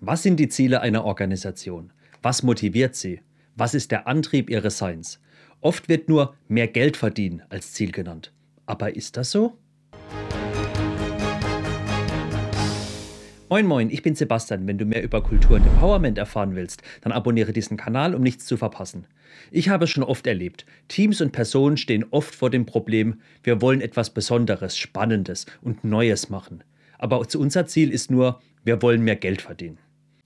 Was sind die Ziele einer Organisation? Was motiviert sie? Was ist der Antrieb ihres Seins? Oft wird nur mehr Geld verdienen als Ziel genannt. Aber ist das so? Moin Moin, ich bin Sebastian. Wenn du mehr über Kultur und Empowerment erfahren willst, dann abonniere diesen Kanal, um nichts zu verpassen. Ich habe es schon oft erlebt. Teams und Personen stehen oft vor dem Problem, wir wollen etwas Besonderes, Spannendes und Neues machen. Aber unser Ziel ist nur, wir wollen mehr Geld verdienen.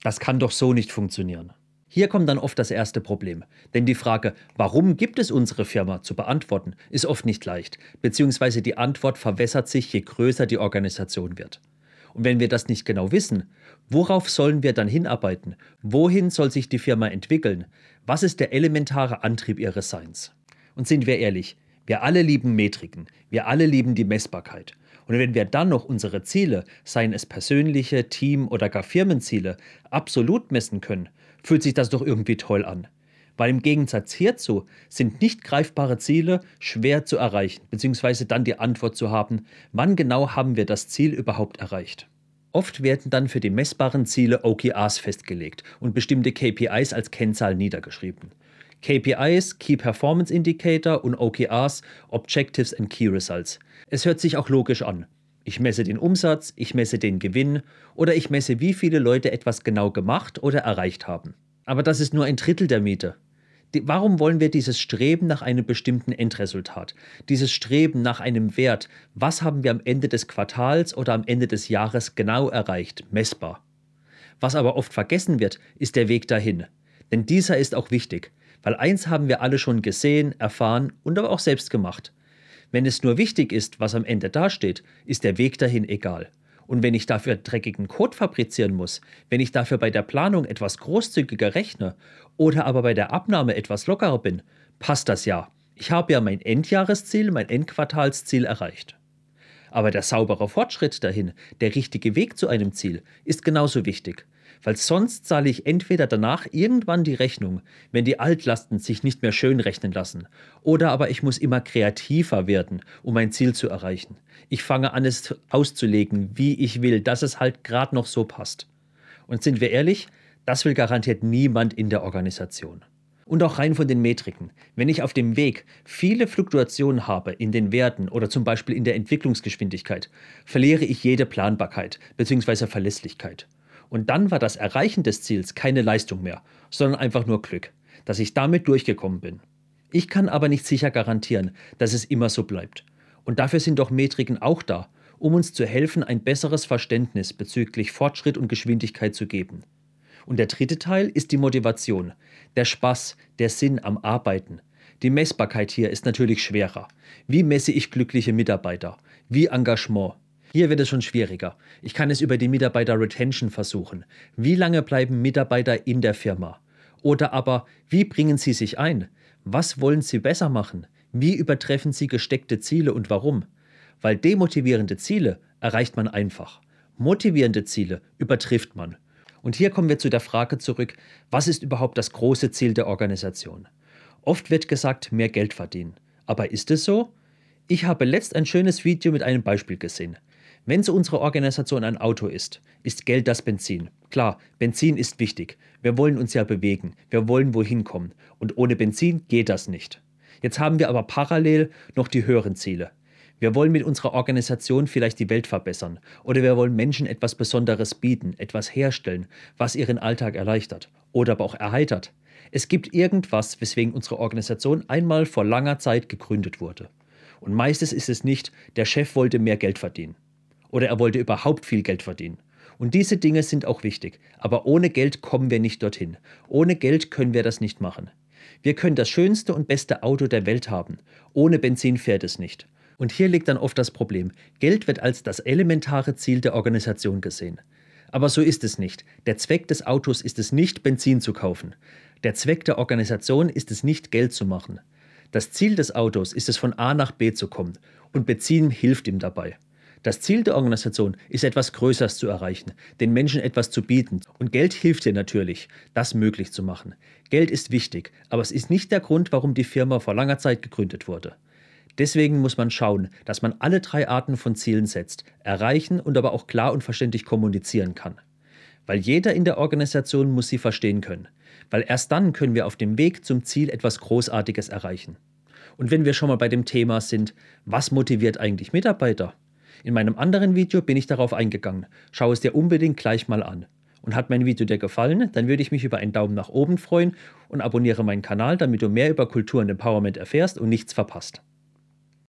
Das kann doch so nicht funktionieren. Hier kommt dann oft das erste Problem. Denn die Frage, warum gibt es unsere Firma, zu beantworten, ist oft nicht leicht, beziehungsweise die Antwort verwässert sich, je größer die Organisation wird. Und wenn wir das nicht genau wissen, worauf sollen wir dann hinarbeiten? Wohin soll sich die Firma entwickeln? Was ist der elementare Antrieb ihres Seins? Und sind wir ehrlich, wir alle lieben Metriken, wir alle lieben die Messbarkeit. Und wenn wir dann noch unsere Ziele, seien es persönliche, Team- oder gar Firmenziele, absolut messen können, fühlt sich das doch irgendwie toll an. Weil im Gegensatz hierzu sind nicht greifbare Ziele schwer zu erreichen, beziehungsweise dann die Antwort zu haben, wann genau haben wir das Ziel überhaupt erreicht. Oft werden dann für die messbaren Ziele OKRs festgelegt und bestimmte KPIs als Kennzahl niedergeschrieben. KPIs, Key Performance Indicator und OKRs, Objectives and Key Results. Es hört sich auch logisch an. Ich messe den Umsatz, ich messe den Gewinn oder ich messe, wie viele Leute etwas genau gemacht oder erreicht haben. Aber das ist nur ein Drittel der Miete. Warum wollen wir dieses Streben nach einem bestimmten Endresultat, dieses Streben nach einem Wert, was haben wir am Ende des Quartals oder am Ende des Jahres genau erreicht, messbar? Was aber oft vergessen wird, ist der Weg dahin. Denn dieser ist auch wichtig. Weil eins haben wir alle schon gesehen, erfahren und aber auch selbst gemacht. Wenn es nur wichtig ist, was am Ende dasteht, ist der Weg dahin egal. Und wenn ich dafür dreckigen Code fabrizieren muss, wenn ich dafür bei der Planung etwas großzügiger rechne oder aber bei der Abnahme etwas lockerer bin, passt das ja. Ich habe ja mein Endjahresziel, mein Endquartalsziel erreicht. Aber der saubere Fortschritt dahin, der richtige Weg zu einem Ziel, ist genauso wichtig weil sonst zahle ich entweder danach irgendwann die Rechnung, wenn die Altlasten sich nicht mehr schön rechnen lassen, oder aber ich muss immer kreativer werden, um mein Ziel zu erreichen. Ich fange an, es auszulegen, wie ich will, dass es halt gerade noch so passt. Und sind wir ehrlich, das will garantiert niemand in der Organisation. Und auch rein von den Metriken. Wenn ich auf dem Weg viele Fluktuationen habe in den Werten oder zum Beispiel in der Entwicklungsgeschwindigkeit, verliere ich jede Planbarkeit bzw. Verlässlichkeit. Und dann war das Erreichen des Ziels keine Leistung mehr, sondern einfach nur Glück, dass ich damit durchgekommen bin. Ich kann aber nicht sicher garantieren, dass es immer so bleibt. Und dafür sind doch Metriken auch da, um uns zu helfen, ein besseres Verständnis bezüglich Fortschritt und Geschwindigkeit zu geben. Und der dritte Teil ist die Motivation, der Spaß, der Sinn am Arbeiten. Die Messbarkeit hier ist natürlich schwerer. Wie messe ich glückliche Mitarbeiter? Wie Engagement? Hier wird es schon schwieriger. Ich kann es über die Mitarbeiter-Retention versuchen. Wie lange bleiben Mitarbeiter in der Firma? Oder aber, wie bringen sie sich ein? Was wollen sie besser machen? Wie übertreffen sie gesteckte Ziele und warum? Weil demotivierende Ziele erreicht man einfach. Motivierende Ziele übertrifft man. Und hier kommen wir zu der Frage zurück, was ist überhaupt das große Ziel der Organisation? Oft wird gesagt, mehr Geld verdienen. Aber ist es so? Ich habe letzt ein schönes Video mit einem Beispiel gesehen. Wenn so unsere Organisation ein Auto ist, ist Geld das Benzin. Klar, Benzin ist wichtig. Wir wollen uns ja bewegen. Wir wollen wohin kommen. Und ohne Benzin geht das nicht. Jetzt haben wir aber parallel noch die höheren Ziele. Wir wollen mit unserer Organisation vielleicht die Welt verbessern oder wir wollen Menschen etwas Besonderes bieten, etwas herstellen, was ihren Alltag erleichtert oder aber auch erheitert. Es gibt irgendwas, weswegen unsere Organisation einmal vor langer Zeit gegründet wurde. Und meistens ist es nicht, der Chef wollte mehr Geld verdienen oder er wollte überhaupt viel Geld verdienen. Und diese Dinge sind auch wichtig, aber ohne Geld kommen wir nicht dorthin. Ohne Geld können wir das nicht machen. Wir können das schönste und beste Auto der Welt haben. Ohne Benzin fährt es nicht. Und hier liegt dann oft das Problem. Geld wird als das elementare Ziel der Organisation gesehen. Aber so ist es nicht. Der Zweck des Autos ist es nicht, Benzin zu kaufen. Der Zweck der Organisation ist es nicht, Geld zu machen. Das Ziel des Autos ist es, von A nach B zu kommen. Und Benzin hilft ihm dabei. Das Ziel der Organisation ist etwas Größeres zu erreichen, den Menschen etwas zu bieten. Und Geld hilft dir natürlich, das möglich zu machen. Geld ist wichtig, aber es ist nicht der Grund, warum die Firma vor langer Zeit gegründet wurde. Deswegen muss man schauen, dass man alle drei Arten von Zielen setzt, erreichen und aber auch klar und verständlich kommunizieren kann. Weil jeder in der Organisation muss sie verstehen können. Weil erst dann können wir auf dem Weg zum Ziel etwas Großartiges erreichen. Und wenn wir schon mal bei dem Thema sind, was motiviert eigentlich Mitarbeiter? In meinem anderen Video bin ich darauf eingegangen. Schau es dir unbedingt gleich mal an. Und hat mein Video dir gefallen, dann würde ich mich über einen Daumen nach oben freuen und abonniere meinen Kanal, damit du mehr über Kultur und Empowerment erfährst und nichts verpasst.